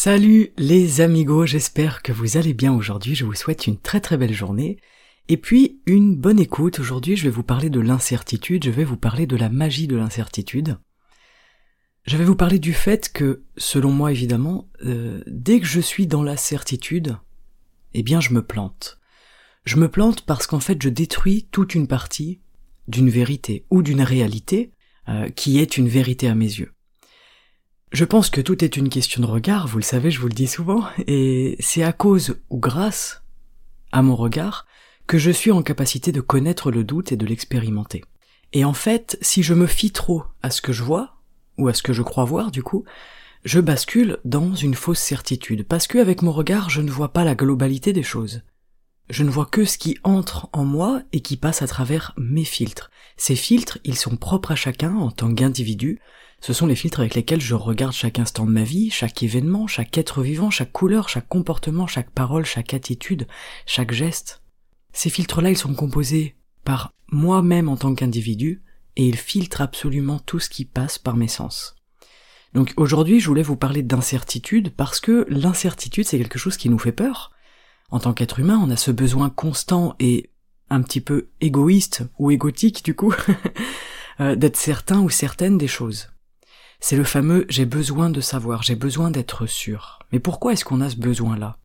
Salut les amigos, j'espère que vous allez bien aujourd'hui, je vous souhaite une très très belle journée. Et puis une bonne écoute, aujourd'hui je vais vous parler de l'incertitude, je vais vous parler de la magie de l'incertitude. Je vais vous parler du fait que, selon moi évidemment, euh, dès que je suis dans la certitude, eh bien je me plante. Je me plante parce qu'en fait je détruis toute une partie d'une vérité ou d'une réalité euh, qui est une vérité à mes yeux. Je pense que tout est une question de regard, vous le savez, je vous le dis souvent, et c'est à cause ou grâce à mon regard que je suis en capacité de connaître le doute et de l'expérimenter. Et en fait, si je me fie trop à ce que je vois, ou à ce que je crois voir du coup, je bascule dans une fausse certitude, parce que avec mon regard, je ne vois pas la globalité des choses. Je ne vois que ce qui entre en moi et qui passe à travers mes filtres. Ces filtres, ils sont propres à chacun en tant qu'individu, ce sont les filtres avec lesquels je regarde chaque instant de ma vie, chaque événement, chaque être vivant, chaque couleur, chaque comportement, chaque parole, chaque attitude, chaque geste. Ces filtres-là, ils sont composés par moi-même en tant qu'individu, et ils filtrent absolument tout ce qui passe par mes sens. Donc aujourd'hui, je voulais vous parler d'incertitude parce que l'incertitude, c'est quelque chose qui nous fait peur. En tant qu'être humain, on a ce besoin constant et un petit peu égoïste ou égotique du coup, euh, d'être certain ou certaine des choses. C'est le fameux j'ai besoin de savoir, j'ai besoin d'être sûr. Mais pourquoi est-ce qu'on a ce besoin-là?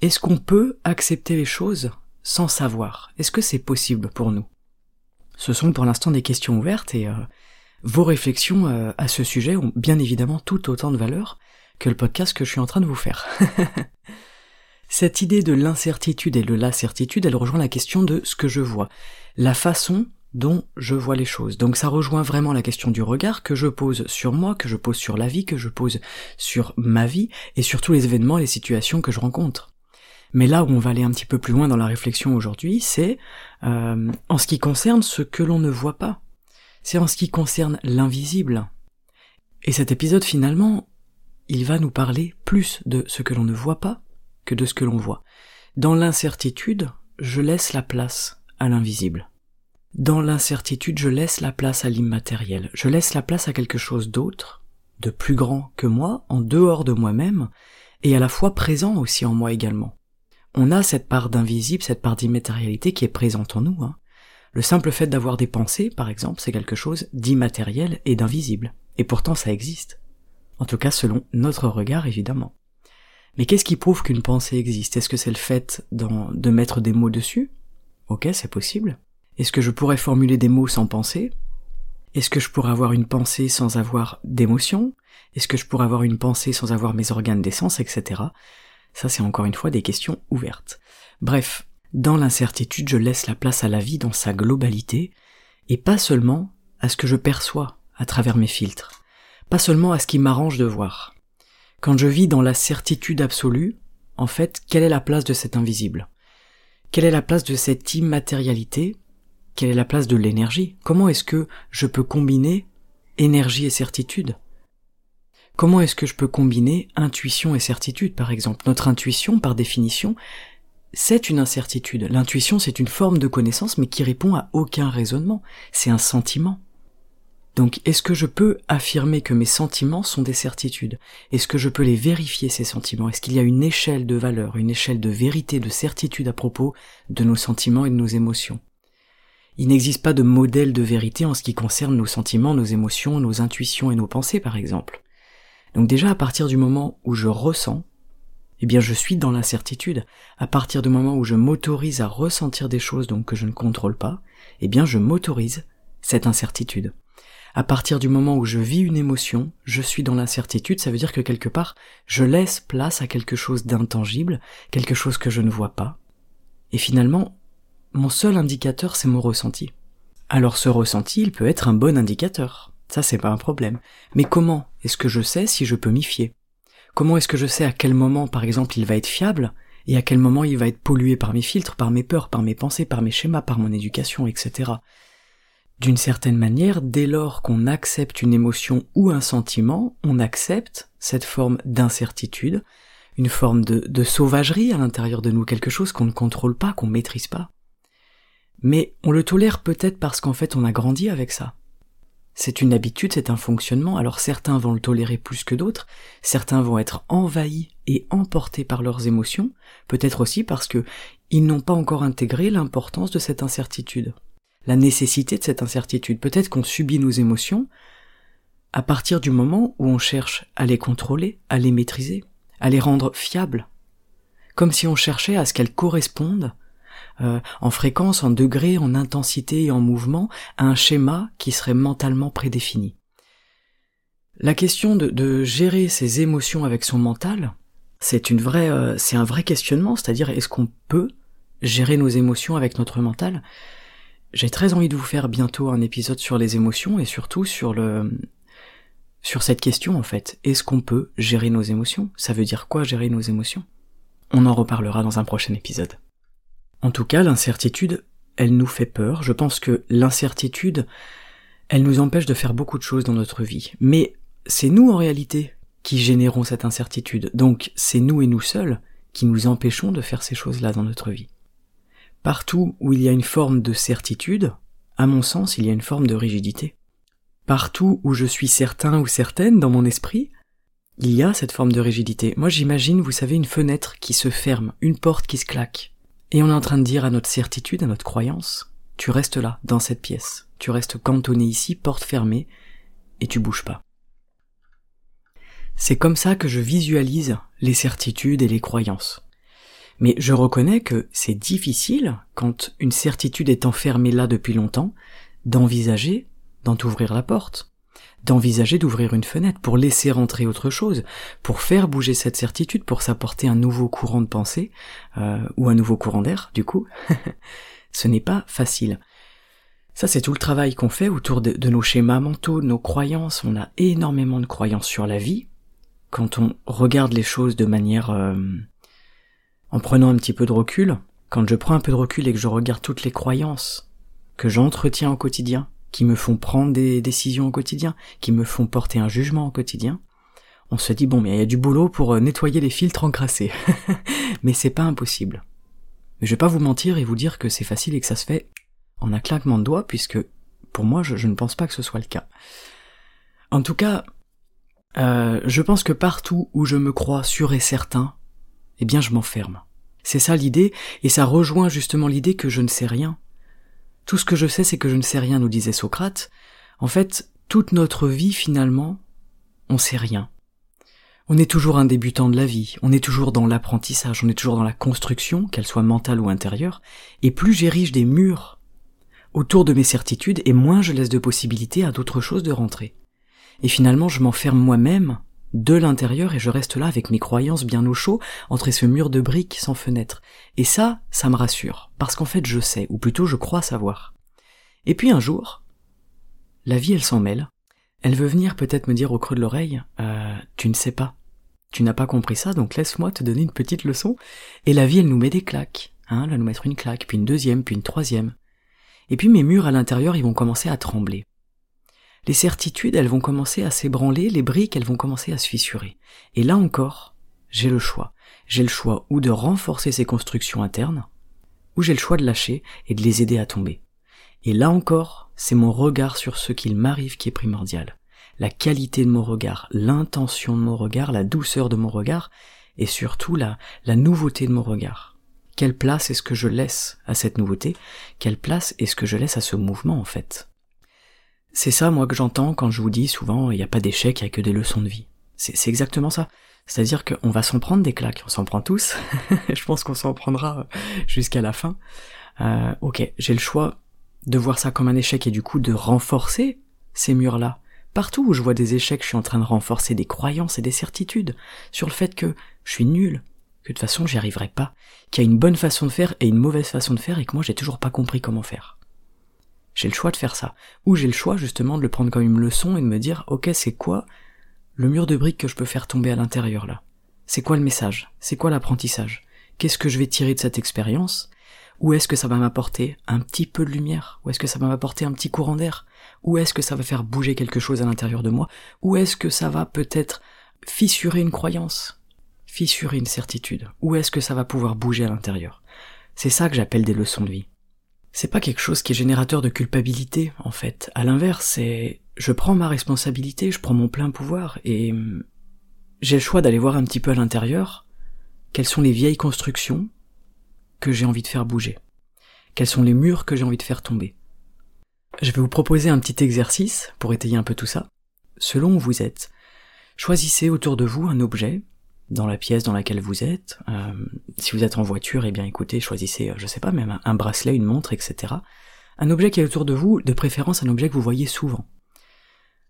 Est-ce qu'on peut accepter les choses sans savoir? Est-ce que c'est possible pour nous? Ce sont pour l'instant des questions ouvertes et euh, vos réflexions euh, à ce sujet ont bien évidemment tout autant de valeur que le podcast que je suis en train de vous faire. Cette idée de l'incertitude et de la certitude, elle rejoint la question de ce que je vois, la façon dont je vois les choses. Donc ça rejoint vraiment la question du regard que je pose sur moi, que je pose sur la vie, que je pose sur ma vie et sur tous les événements, les situations que je rencontre. Mais là où on va aller un petit peu plus loin dans la réflexion aujourd'hui, c'est euh, en ce qui concerne ce que l'on ne voit pas. C'est en ce qui concerne l'invisible. Et cet épisode finalement, il va nous parler plus de ce que l'on ne voit pas que de ce que l'on voit. Dans l'incertitude, je laisse la place à l'invisible. Dans l'incertitude, je laisse la place à l'immatériel, je laisse la place à quelque chose d'autre, de plus grand que moi, en dehors de moi-même, et à la fois présent aussi en moi également. On a cette part d'invisible, cette part d'immatérialité qui est présente en nous. Hein. Le simple fait d'avoir des pensées, par exemple, c'est quelque chose d'immatériel et d'invisible. Et pourtant ça existe. En tout cas selon notre regard, évidemment. Mais qu'est-ce qui prouve qu'une pensée existe? Est-ce que c'est le fait de mettre des mots dessus? Ok, c'est possible. Est-ce que je pourrais formuler des mots sans penser? Est-ce que je pourrais avoir une pensée sans avoir d'émotion? Est-ce que je pourrais avoir une pensée sans avoir mes organes d'essence, etc. Ça, c'est encore une fois des questions ouvertes. Bref, dans l'incertitude, je laisse la place à la vie dans sa globalité, et pas seulement à ce que je perçois à travers mes filtres, pas seulement à ce qui m'arrange de voir. Quand je vis dans la certitude absolue, en fait, quelle est la place de cet invisible? Quelle est la place de cette immatérialité? Quelle est la place de l'énergie? Comment est-ce que je peux combiner énergie et certitude? Comment est-ce que je peux combiner intuition et certitude, par exemple? Notre intuition, par définition, c'est une incertitude. L'intuition, c'est une forme de connaissance, mais qui répond à aucun raisonnement. C'est un sentiment. Donc, est-ce que je peux affirmer que mes sentiments sont des certitudes? Est-ce que je peux les vérifier, ces sentiments? Est-ce qu'il y a une échelle de valeur, une échelle de vérité, de certitude à propos de nos sentiments et de nos émotions? Il n'existe pas de modèle de vérité en ce qui concerne nos sentiments, nos émotions, nos intuitions et nos pensées par exemple. Donc déjà à partir du moment où je ressens, eh bien je suis dans l'incertitude. À partir du moment où je m'autorise à ressentir des choses donc que je ne contrôle pas, eh bien je m'autorise cette incertitude. À partir du moment où je vis une émotion, je suis dans l'incertitude, ça veut dire que quelque part, je laisse place à quelque chose d'intangible, quelque chose que je ne vois pas. Et finalement, mon seul indicateur c'est mon ressenti. Alors ce ressenti, il peut être un bon indicateur. Ça c'est pas un problème. Mais comment est-ce que je sais si je peux m'y fier? Comment est-ce que je sais à quel moment par exemple il va être fiable et à quel moment il va être pollué par mes filtres, par mes peurs, par mes pensées, par mes schémas, par mon éducation, etc. D'une certaine manière, dès lors qu'on accepte une émotion ou un sentiment, on accepte cette forme d'incertitude, une forme de, sauvagerie à l'intérieur de nous, quelque chose qu'on ne contrôle pas, qu'on maîtrise pas. Mais on le tolère peut-être parce qu'en fait on a grandi avec ça. C'est une habitude, c'est un fonctionnement, alors certains vont le tolérer plus que d'autres, certains vont être envahis et emportés par leurs émotions, peut-être aussi parce que ils n'ont pas encore intégré l'importance de cette incertitude, la nécessité de cette incertitude. Peut-être qu'on subit nos émotions à partir du moment où on cherche à les contrôler, à les maîtriser, à les rendre fiables, comme si on cherchait à ce qu'elles correspondent euh, en fréquence, en degré, en intensité et en mouvement, à un schéma qui serait mentalement prédéfini. La question de, gérer ses émotions avec son mental, c'est une vraie, euh, c'est un vrai questionnement, c'est-à-dire est-ce qu'on peut gérer nos émotions avec notre mental? J'ai très envie de vous faire bientôt un épisode sur les émotions et surtout sur le, sur cette question en fait. Est-ce qu'on peut gérer nos émotions? Ça veut dire quoi gérer nos émotions? On en reparlera dans un prochain épisode. En tout cas, l'incertitude, elle nous fait peur. Je pense que l'incertitude, elle nous empêche de faire beaucoup de choses dans notre vie. Mais c'est nous en réalité qui générons cette incertitude. Donc c'est nous et nous seuls qui nous empêchons de faire ces choses-là dans notre vie. Partout où il y a une forme de certitude, à mon sens, il y a une forme de rigidité. Partout où je suis certain ou certaine dans mon esprit, il y a cette forme de rigidité. Moi j'imagine, vous savez, une fenêtre qui se ferme, une porte qui se claque. Et on est en train de dire à notre certitude, à notre croyance, tu restes là, dans cette pièce, tu restes cantonné ici, porte fermée, et tu bouges pas. C'est comme ça que je visualise les certitudes et les croyances. Mais je reconnais que c'est difficile, quand une certitude est enfermée là depuis longtemps, d'envisager d'en ouvrir la porte d'envisager d'ouvrir une fenêtre pour laisser rentrer autre chose, pour faire bouger cette certitude, pour s'apporter un nouveau courant de pensée, euh, ou un nouveau courant d'air, du coup. Ce n'est pas facile. Ça, c'est tout le travail qu'on fait autour de, nos schémas mentaux, de nos croyances. On a énormément de croyances sur la vie. Quand on regarde les choses de manière... Euh, en prenant un petit peu de recul, quand je prends un peu de recul et que je regarde toutes les croyances que j'entretiens au quotidien, qui me font prendre des décisions au quotidien, qui me font porter un jugement au quotidien, on se dit bon mais il y a du boulot pour euh, nettoyer les filtres encrassés. mais c'est pas impossible. Mais je vais pas vous mentir et vous dire que c'est facile et que ça se fait en un claquement de doigts, puisque pour moi je, ne pense pas que ce soit le cas. En tout cas, euh, je pense que partout où je me crois sûr et certain, eh bien je m'enferme. C'est ça l'idée, et ça rejoint justement l'idée que je ne sais rien, tout ce que je sais, c'est que je ne sais rien, nous disait Socrate. En fait, toute notre vie, finalement, on sait rien. On est toujours un débutant de la vie, on est toujours dans l'apprentissage, on est toujours dans la construction, qu'elle soit mentale ou intérieure, et plus j'érige des murs autour de mes certitudes, et moins je laisse de possibilités à d'autres choses de rentrer. Et finalement, je m'enferme moi-même de l'intérieur et je reste là avec mes croyances bien au chaud entre ce mur de briques sans fenêtre. Et ça, ça me rassure, parce qu'en fait je sais, ou plutôt je crois savoir. Et puis un jour, la vie elle s'en mêle, elle veut venir peut-être me dire au creux de l'oreille, euh, tu ne sais pas, tu n'as pas compris ça, donc laisse-moi te donner une petite leçon. Et la vie elle nous met des claques, hein, elle va nous mettre une claque, puis une deuxième, puis une troisième. Et puis mes murs à l'intérieur ils vont commencer à trembler les certitudes, elles vont commencer à s'ébranler, les briques, elles vont commencer à se fissurer. Et là encore, j'ai le choix. J'ai le choix ou de renforcer ces constructions internes, ou j'ai le choix de lâcher et de les aider à tomber. Et là encore, c'est mon regard sur ce qu'il m'arrive qui est primordial. La qualité de mon regard, l'intention de mon regard, la douceur de mon regard, et surtout la, la nouveauté de mon regard. Quelle place est-ce que je laisse à cette nouveauté? Quelle place est-ce que je laisse à ce mouvement en fait? C'est ça, moi, que j'entends quand je vous dis souvent, il n'y a pas d'échec, il n'y a que des leçons de vie. C'est exactement ça. C'est-à-dire qu'on va s'en prendre des claques, on s'en prend tous. je pense qu'on s'en prendra jusqu'à la fin. Euh, ok, j'ai le choix de voir ça comme un échec et du coup de renforcer ces murs-là. Partout où je vois des échecs, je suis en train de renforcer des croyances et des certitudes sur le fait que je suis nul, que de toute façon j'y arriverai pas, qu'il y a une bonne façon de faire et une mauvaise façon de faire et que moi j'ai toujours pas compris comment faire. J'ai le choix de faire ça. Ou j'ai le choix justement de le prendre comme une leçon et de me dire, ok, c'est quoi le mur de briques que je peux faire tomber à l'intérieur là? C'est quoi le message? C'est quoi l'apprentissage? Qu'est-ce que je vais tirer de cette expérience? Ou est-ce que ça va m'apporter un petit peu de lumière? Ou est-ce que ça va m'apporter un petit courant d'air? Ou est-ce que ça va faire bouger quelque chose à l'intérieur de moi? Ou est-ce que ça va peut-être fissurer une croyance? Fissurer une certitude? Où est-ce que ça va pouvoir bouger à l'intérieur? C'est ça que j'appelle des leçons de vie. C'est pas quelque chose qui est générateur de culpabilité, en fait. À l'inverse, c'est je prends ma responsabilité, je prends mon plein pouvoir et hum, j'ai le choix d'aller voir un petit peu à l'intérieur quelles sont les vieilles constructions que j'ai envie de faire bouger. Quels sont les murs que j'ai envie de faire tomber. Je vais vous proposer un petit exercice pour étayer un peu tout ça. Selon où vous êtes, choisissez autour de vous un objet dans la pièce dans laquelle vous êtes. Euh, si vous êtes en voiture, eh bien écoutez, choisissez, euh, je sais pas, même un, bracelet, une montre, etc. Un objet qui est autour de vous, de préférence un objet que vous voyez souvent.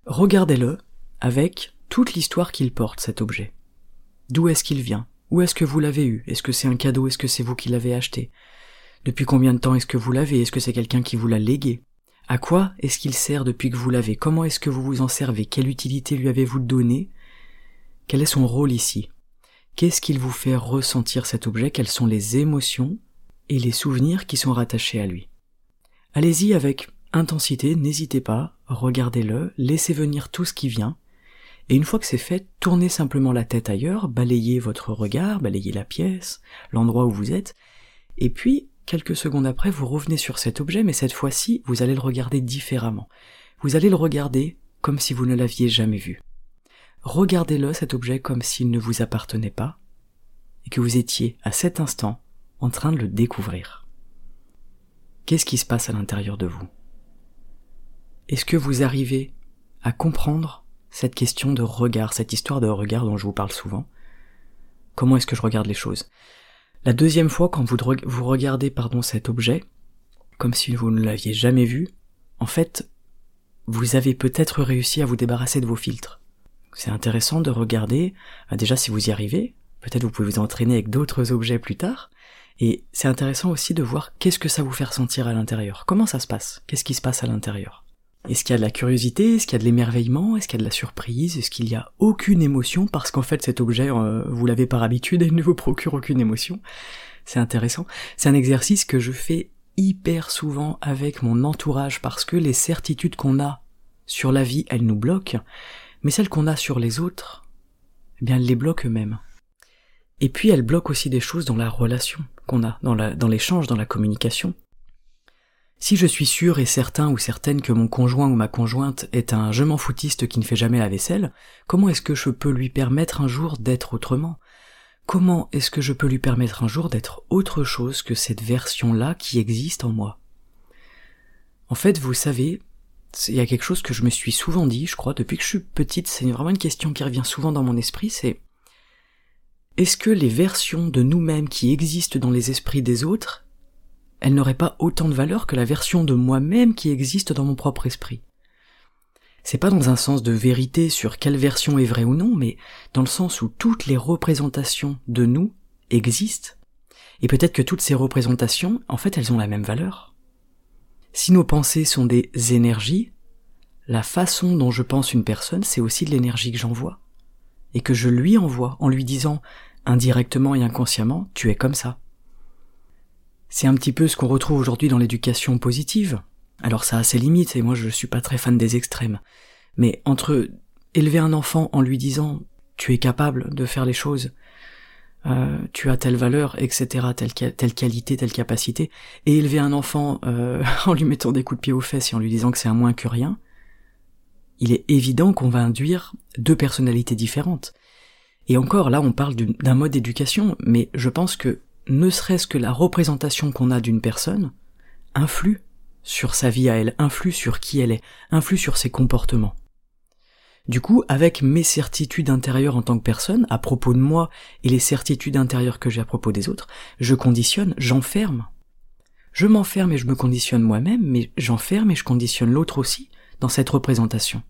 Regardez-le avec toute l'histoire qu'il porte, cet objet. D'où est-ce qu'il vient? Où est-ce que vous l'avez eu? Est-ce que c'est un cadeau? Est-ce que c'est vous qui l'avez acheté? Depuis combien de temps est-ce que vous l'avez? Est-ce que c'est quelqu'un qui vous l'a légué? À quoi est-ce qu'il sert depuis que vous l'avez? Comment est-ce que vous vous en servez? Quelle utilité lui avez-vous donné Quel est son rôle ici? Qu'est-ce qu'il vous fait ressentir cet objet? Quelles sont les émotions et les souvenirs qui sont rattachés à lui? Allez-y avec intensité, n'hésitez pas, regardez-le, laissez venir tout ce qui vient, et une fois que c'est fait, tournez simplement la tête ailleurs, balayez votre regard, balayez la pièce, l'endroit où vous êtes, et puis, quelques secondes après, vous revenez sur cet objet, mais cette fois-ci, vous allez le regarder différemment. Vous allez le regarder comme si vous ne l'aviez jamais vu regardez-le cet objet comme s'il ne vous appartenait pas, et que vous étiez à cet instant en train de le découvrir. Qu'est-ce qui se passe à l'intérieur de vous? Est-ce que vous arrivez à comprendre cette question de regard, cette histoire de regard dont je vous parle souvent? Comment est-ce que je regarde les choses? La deuxième fois, quand vous, vous regardez pardon, cet objet, comme si vous ne l'aviez jamais vu, en fait, vous avez peut-être réussi à vous débarrasser de vos filtres. C'est intéressant de regarder, euh, déjà si vous y arrivez, peut-être vous pouvez vous entraîner avec d'autres objets plus tard, et c'est intéressant aussi de voir qu'est-ce que ça vous fait ressentir à l'intérieur. Comment ça se passe? Qu'est-ce qui se passe à l'intérieur? Est-ce qu'il y a de la curiosité? Est-ce qu'il y a de l'émerveillement? Est-ce qu'il y a de la surprise? Est-ce qu'il y a aucune émotion? Parce qu'en fait cet objet, euh, vous l'avez par habitude et il ne vous procure aucune émotion. C'est intéressant. C'est un exercice que je fais hyper souvent avec mon entourage parce que les certitudes qu'on a sur la vie, elles nous bloquent mais celles qu'on a sur les autres, eh bien, elles les bloquent eux-mêmes. Et puis, elles bloquent aussi des choses dans la relation qu'on a, dans, dans l'échange, dans la communication. Si je suis sûr et certain ou certaine que mon conjoint ou ma conjointe est un je m'en foutiste qui ne fait jamais la vaisselle, comment est-ce que je peux lui permettre un jour d'être autrement? Comment est-ce que je peux lui permettre un jour d'être autre chose que cette version-là qui existe en moi? En fait, vous savez, il y a quelque chose que je me suis souvent dit, je crois, depuis que je suis petite, c'est vraiment une question qui revient souvent dans mon esprit, c'est est-ce que les versions de nous-mêmes qui existent dans les esprits des autres, elles n'auraient pas autant de valeur que la version de moi-même qui existe dans mon propre esprit? C'est pas dans un sens de vérité sur quelle version est vraie ou non, mais dans le sens où toutes les représentations de nous existent, et peut-être que toutes ces représentations, en fait, elles ont la même valeur. Si nos pensées sont des énergies, la façon dont je pense une personne, c'est aussi de l'énergie que j'envoie. Et que je lui envoie en lui disant, indirectement et inconsciemment, tu es comme ça. C'est un petit peu ce qu'on retrouve aujourd'hui dans l'éducation positive. Alors ça a ses limites, et moi je suis pas très fan des extrêmes. Mais entre élever un enfant en lui disant, tu es capable de faire les choses, euh, tu as telle valeur, etc., telle, qualité, telle capacité, et élever un enfant euh, en lui mettant des coups de pied aux fesses et en lui disant que c'est un moins que rien, il est évident qu'on va induire deux personnalités différentes. Et encore, là, on parle d'un mode d'éducation, mais je pense que ne serait-ce que la représentation qu'on a d'une personne influe sur sa vie à elle, influe sur qui elle est, influe sur ses comportements. Du coup, avec mes certitudes intérieures en tant que personne, à propos de moi et les certitudes intérieures que j'ai à propos des autres, je conditionne, j'enferme. Je m'enferme et je me conditionne moi-même, mais j'enferme et je conditionne l'autre aussi dans cette représentation.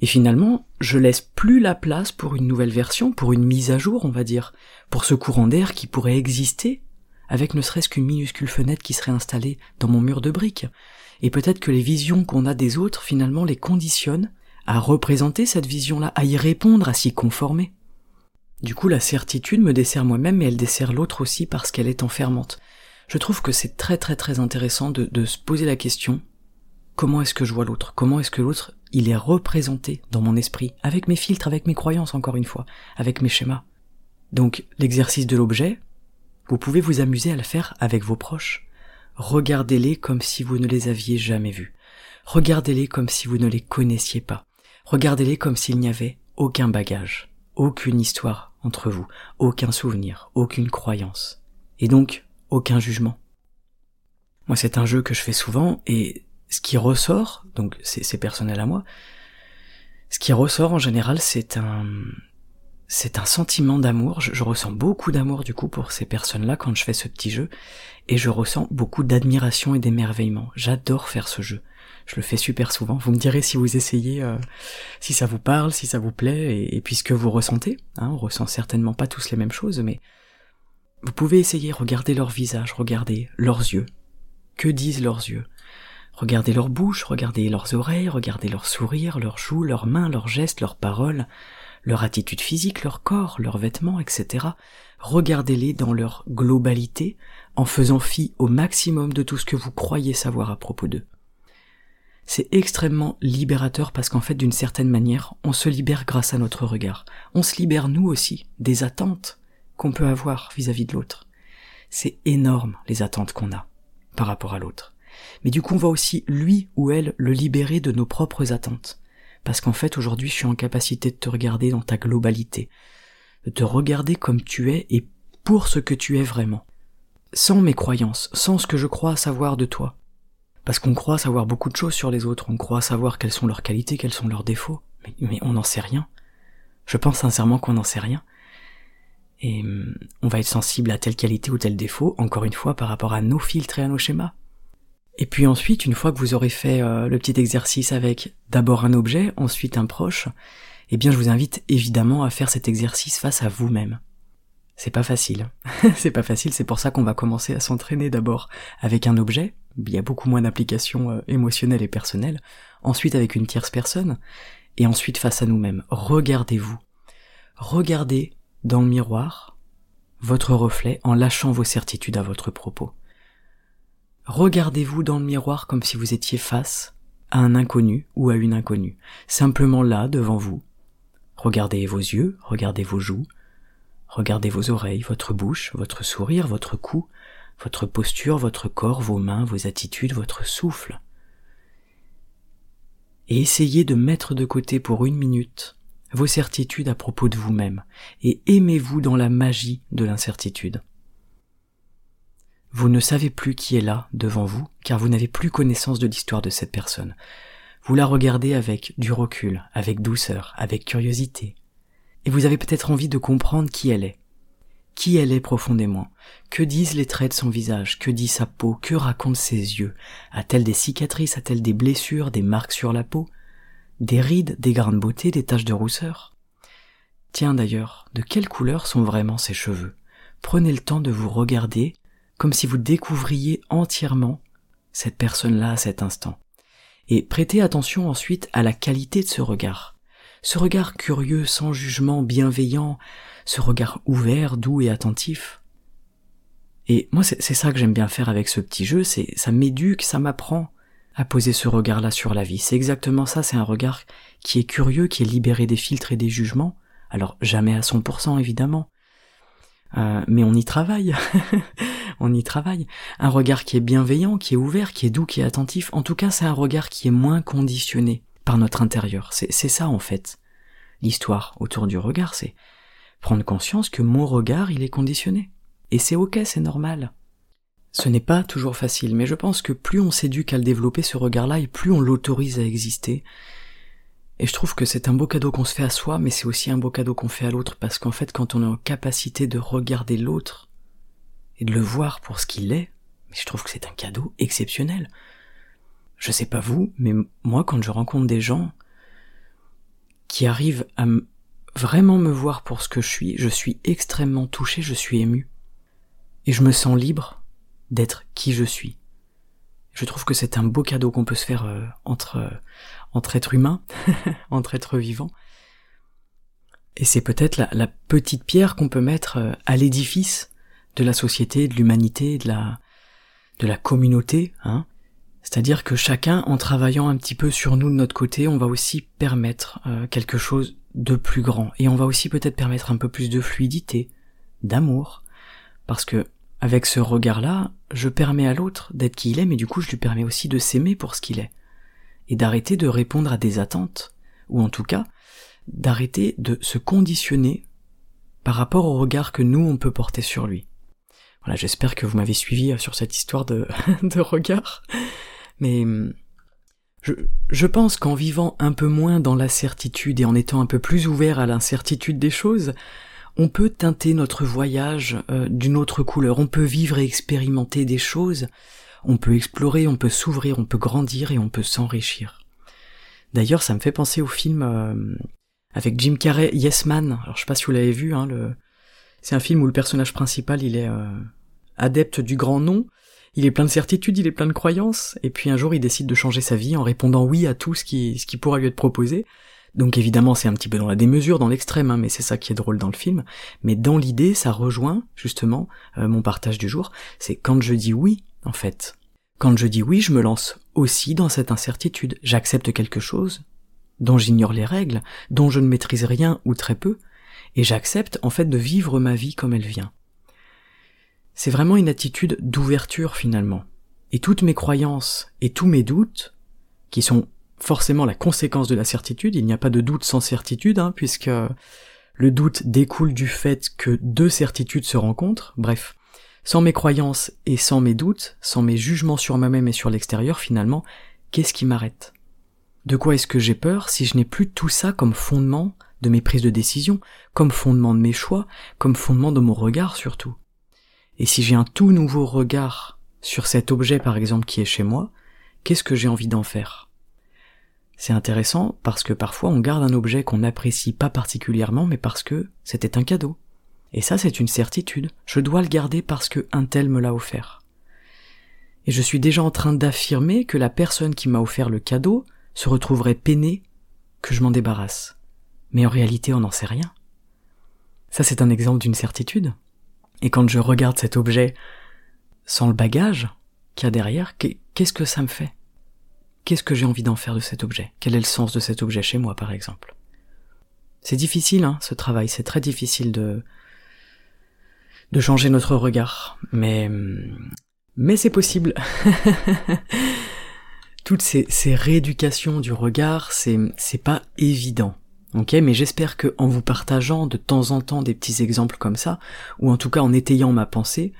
Et finalement, je laisse plus la place pour une nouvelle version, pour une mise à jour, on va dire, pour ce courant d'air qui pourrait exister, avec ne serait-ce qu'une minuscule fenêtre qui serait installée dans mon mur de briques. Et peut-être que les visions qu'on a des autres, finalement, les conditionnent à représenter cette vision-là, à y répondre, à s'y conformer. Du coup, la certitude me dessert moi-même, mais elle dessert l'autre aussi parce qu'elle est enfermante. Je trouve que c'est très très très intéressant de, de se poser la question, comment est-ce que je vois l'autre? Comment est-ce que l'autre, il est représenté dans mon esprit, avec mes filtres, avec mes croyances encore une fois, avec mes schémas. Donc, l'exercice de l'objet, vous pouvez vous amuser à le faire avec vos proches. Regardez-les comme si vous ne les aviez jamais vus. Regardez-les comme si vous ne les connaissiez pas. Regardez-les comme s'il n'y avait aucun bagage, aucune histoire entre vous, aucun souvenir, aucune croyance. Et donc, aucun jugement. Moi, c'est un jeu que je fais souvent et ce qui ressort, donc c'est personnel à moi, ce qui ressort en général, c'est un, c'est un sentiment d'amour. Je, ressens beaucoup d'amour du coup pour ces personnes-là quand je fais ce petit jeu, et je ressens beaucoup d'admiration et d'émerveillement. J'adore faire ce jeu. Je le fais super souvent. Vous me direz si vous essayez, euh, si ça vous parle, si ça vous plaît, et, et puis ce que vous ressentez. Hein, on ressent certainement pas tous les mêmes choses, mais vous pouvez essayer, regarder leur visage, regarder leurs yeux. Que disent leurs yeux? Regardez leur bouche, regardez leurs oreilles, regardez leur sourire, leurs joues, leurs mains, leurs gestes, leurs paroles, leur attitude physique, leur corps, leurs vêtements, etc. Regardez-les dans leur globalité, en faisant fi au maximum de tout ce que vous croyez savoir à propos d'eux. C'est extrêmement libérateur parce qu'en fait, d'une certaine manière, on se libère grâce à notre regard. On se libère nous aussi des attentes qu'on peut avoir vis-à-vis de l'autre. C'est énorme les attentes qu'on a par rapport à l'autre. Mais du coup, on va aussi lui ou elle le libérer de nos propres attentes parce qu'en fait aujourd'hui je suis en capacité de te regarder dans ta globalité, de te regarder comme tu es et pour ce que tu es vraiment, sans mes croyances, sans ce que je crois savoir de toi. Parce qu'on croit savoir beaucoup de choses sur les autres, on croit savoir quelles sont leurs qualités, quels sont leurs défauts, mais, on n'en sait rien. Je pense sincèrement qu'on n'en sait rien. Et hum, on va être sensible à telle qualité ou tel défaut, encore une fois, par rapport à nos filtres et à nos schémas. Et puis ensuite, une fois que vous aurez fait euh, le petit exercice avec d'abord un objet, ensuite un proche, eh bien je vous invite évidemment à faire cet exercice face à vous-même. C'est pas facile. c'est pas facile, c'est pour ça qu'on va commencer à s'entraîner d'abord avec un objet, il y a beaucoup moins d'applications euh, émotionnelles et personnelles, ensuite avec une tierce personne, et ensuite face à nous-mêmes. Regardez-vous. Regardez dans le miroir votre reflet en lâchant vos certitudes à votre propos. Regardez-vous dans le miroir comme si vous étiez face à un inconnu ou à une inconnue, simplement là devant vous. Regardez vos yeux, regardez vos joues, regardez vos oreilles, votre bouche, votre sourire, votre cou, votre posture, votre corps, vos mains, vos attitudes, votre souffle. Et essayez de mettre de côté pour une minute vos certitudes à propos de vous-même, et aimez-vous dans la magie de l'incertitude. Vous ne savez plus qui est là devant vous, car vous n'avez plus connaissance de l'histoire de cette personne. Vous la regardez avec du recul, avec douceur, avec curiosité. Et vous avez peut-être envie de comprendre qui elle est. Qui elle est profondément? Que disent les traits de son visage, que dit sa peau, que racontent ses yeux? A-t-elle des cicatrices, a-t-elle des blessures, des marques sur la peau? Des rides, des grains de beauté, des taches de rousseur? Tiens d'ailleurs, de quelle couleur sont vraiment ses cheveux? Prenez le temps de vous regarder comme si vous découvriez entièrement cette personne-là à cet instant. Et prêtez attention ensuite à la qualité de ce regard. Ce regard curieux, sans jugement, bienveillant, ce regard ouvert, doux et attentif. Et moi, c'est ça que j'aime bien faire avec ce petit jeu, c'est ça m'éduque, ça m'apprend à poser ce regard-là sur la vie. C'est exactement ça, c'est un regard qui est curieux, qui est libéré des filtres et des jugements. Alors jamais à 100% évidemment, euh, mais on y travaille. on y travaille. Un regard qui est bienveillant, qui est ouvert, qui est doux, qui est attentif. En tout cas, c'est un regard qui est moins conditionné par notre intérieur. C'est ça, en fait. L'histoire autour du regard, c'est prendre conscience que mon regard, il est conditionné. Et c'est ok, c'est normal. Ce n'est pas toujours facile, mais je pense que plus on s'éduque à le développer ce regard-là, et plus on l'autorise à exister, et je trouve que c'est un beau cadeau qu'on se fait à soi, mais c'est aussi un beau cadeau qu'on fait à l'autre, parce qu'en fait, quand on est en capacité de regarder l'autre et de le voir pour ce qu'il est, je trouve que c'est un cadeau exceptionnel. Je sais pas vous, mais moi, quand je rencontre des gens, qui arrive à vraiment me voir pour ce que je suis, je suis extrêmement touché, je suis ému. Et je me sens libre d'être qui je suis. Je trouve que c'est un beau cadeau qu'on peut se faire euh, entre, euh, entre êtres humains, entre êtres vivants. Et c'est peut-être la, la, petite pierre qu'on peut mettre euh, à l'édifice de la société, de l'humanité, de la, de la communauté, hein. C'est-à-dire que chacun, en travaillant un petit peu sur nous de notre côté, on va aussi permettre quelque chose de plus grand. Et on va aussi peut-être permettre un peu plus de fluidité, d'amour. Parce que avec ce regard-là, je permets à l'autre d'être qui il est, mais du coup je lui permets aussi de s'aimer pour ce qu'il est. Et d'arrêter de répondre à des attentes, ou en tout cas, d'arrêter de se conditionner par rapport au regard que nous on peut porter sur lui. Voilà, j'espère que vous m'avez suivi sur cette histoire de, de regard. Mais je, je pense qu'en vivant un peu moins dans la certitude et en étant un peu plus ouvert à l'incertitude des choses, on peut teinter notre voyage euh, d'une autre couleur, on peut vivre et expérimenter des choses, on peut explorer, on peut s'ouvrir, on peut grandir et on peut s'enrichir. D'ailleurs, ça me fait penser au film euh, avec Jim Carrey, Yes Man. Alors je sais pas si vous l'avez vu, hein, le... c'est un film où le personnage principal il est euh, adepte du grand nom, il est plein de certitudes, il est plein de croyances, et puis un jour il décide de changer sa vie en répondant oui à tout ce qui, ce qui pourra lui être proposé, donc évidemment c'est un petit peu dans la démesure, dans l'extrême, hein, mais c'est ça qui est drôle dans le film. Mais dans l'idée, ça rejoint justement euh, mon partage du jour. C'est quand je dis oui, en fait. Quand je dis oui, je me lance aussi dans cette incertitude. J'accepte quelque chose dont j'ignore les règles, dont je ne maîtrise rien ou très peu, et j'accepte en fait de vivre ma vie comme elle vient. C'est vraiment une attitude d'ouverture finalement. Et toutes mes croyances et tous mes doutes, qui sont forcément la conséquence de la certitude, il n'y a pas de doute sans certitude, hein, puisque le doute découle du fait que deux certitudes se rencontrent, bref. Sans mes croyances et sans mes doutes, sans mes jugements sur moi-même et sur l'extérieur, finalement, qu'est-ce qui m'arrête? De quoi est-ce que j'ai peur si je n'ai plus tout ça comme fondement de mes prises de décision, comme fondement de mes choix, comme fondement de mon regard surtout Et si j'ai un tout nouveau regard sur cet objet par exemple qui est chez moi, qu'est-ce que j'ai envie d'en faire? C'est intéressant parce que parfois on garde un objet qu'on n'apprécie pas particulièrement mais parce que c'était un cadeau. Et ça c'est une certitude, je dois le garder parce que un tel me l'a offert. Et je suis déjà en train d'affirmer que la personne qui m'a offert le cadeau se retrouverait peinée que je m'en débarrasse. Mais en réalité on n'en sait rien. Ça c'est un exemple d'une certitude. Et quand je regarde cet objet sans le bagage qu'il y a derrière, qu'est-ce que ça me fait? Qu'est-ce que j'ai envie d'en faire de cet objet? Quel est le sens de cet objet chez moi, par exemple? C'est difficile, hein, ce travail, c'est très difficile de de changer notre regard, mais mais c'est possible. Toutes ces, rééducations du regard, c'est c'est pas évident. Ok, mais j'espère que en vous partageant de temps en temps des petits exemples comme ça, ou en tout cas en étayant ma pensée,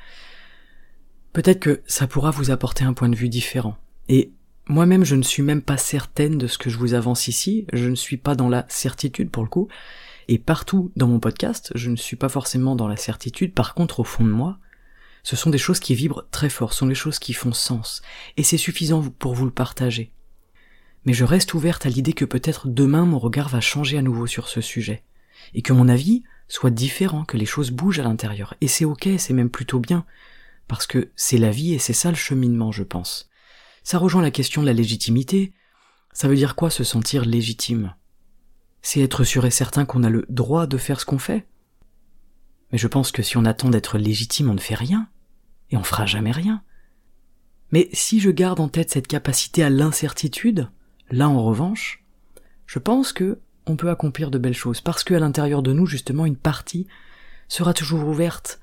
peut-être que ça pourra vous apporter un point de vue différent. Et moi-même, je ne suis même pas certaine de ce que je vous avance ici, je ne suis pas dans la certitude pour le coup, et partout dans mon podcast, je ne suis pas forcément dans la certitude, par contre au fond de moi, ce sont des choses qui vibrent très fort, ce sont des choses qui font sens, et c'est suffisant pour vous le partager. Mais je reste ouverte à l'idée que peut-être demain mon regard va changer à nouveau sur ce sujet, et que mon avis soit différent, que les choses bougent à l'intérieur, et c'est ok, c'est même plutôt bien, parce que c'est la vie et c'est ça le cheminement, je pense. Ça rejoint la question de la légitimité. Ça veut dire quoi se sentir légitime? C'est être sûr et certain qu'on a le droit de faire ce qu'on fait? Mais je pense que si on attend d'être légitime, on ne fait rien. Et on fera jamais rien. Mais si je garde en tête cette capacité à l'incertitude, là en revanche, je pense que on peut accomplir de belles choses parce qu'à l'intérieur de nous, justement, une partie sera toujours ouverte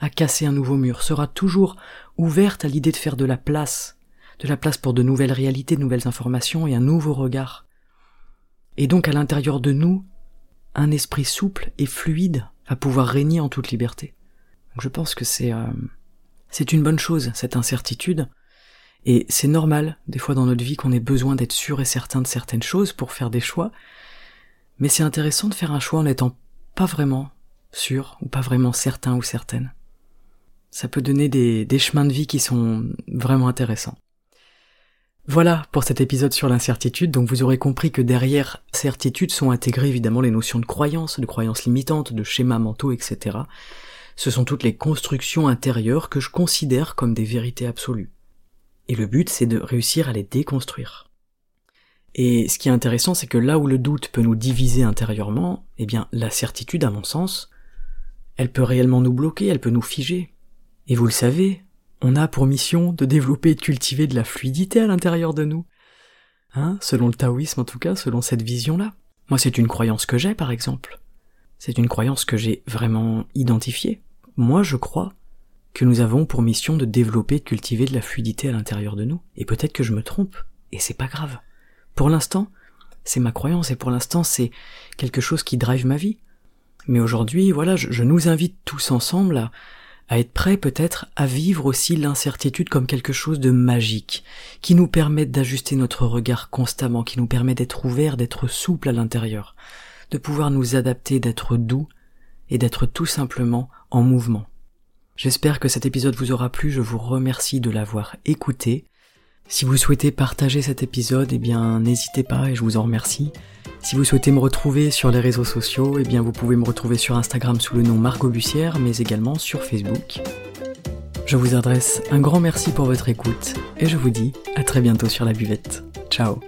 à casser un nouveau mur, sera toujours ouverte à l'idée de faire de la place de la place pour de nouvelles réalités, de nouvelles informations et un nouveau regard. Et donc à l'intérieur de nous, un esprit souple et fluide va pouvoir régner en toute liberté. Je pense que c'est euh, c'est une bonne chose cette incertitude et c'est normal des fois dans notre vie qu'on ait besoin d'être sûr et certain de certaines choses pour faire des choix. Mais c'est intéressant de faire un choix en n'étant pas vraiment sûr ou pas vraiment certain ou certaine. Ça peut donner des, chemins de vie qui sont vraiment intéressants. Voilà pour cet épisode sur l'incertitude, donc vous aurez compris que derrière certitude sont intégrées évidemment les notions de croyances, de croyances limitantes, de schémas mentaux, etc. Ce sont toutes les constructions intérieures que je considère comme des vérités absolues. Et le but c'est de réussir à les déconstruire. Et ce qui est intéressant, c'est que là où le doute peut nous diviser intérieurement, eh bien, la certitude, à mon sens, elle peut réellement nous bloquer, elle peut nous figer. Et vous le savez, on a pour mission de développer et de cultiver de la fluidité à l'intérieur de nous. Hein, selon le taoïsme en tout cas, selon cette vision-là. Moi, c'est une croyance que j'ai, par exemple. C'est une croyance que j'ai vraiment identifiée. Moi, je crois que nous avons pour mission de développer de cultiver de la fluidité à l'intérieur de nous. Et peut-être que je me trompe, et c'est pas grave. Pour l'instant, c'est ma croyance et pour l'instant c'est quelque chose qui drive ma vie. Mais aujourd'hui, voilà, je, nous invite tous ensemble à, être prêts peut-être à vivre aussi l'incertitude comme quelque chose de magique, qui nous permet d'ajuster notre regard constamment, qui nous permet d'être ouverts, d'être souple à l'intérieur, de pouvoir nous adapter, d'être doux et d'être tout simplement en mouvement. J'espère que cet épisode vous aura plu, je vous remercie de l'avoir écouté. Si vous souhaitez partager cet épisode, eh bien n'hésitez pas et je vous en remercie. Si vous souhaitez me retrouver sur les réseaux sociaux, eh bien vous pouvez me retrouver sur Instagram sous le nom Margot Bussière, mais également sur Facebook. Je vous adresse un grand merci pour votre écoute et je vous dis à très bientôt sur la buvette. Ciao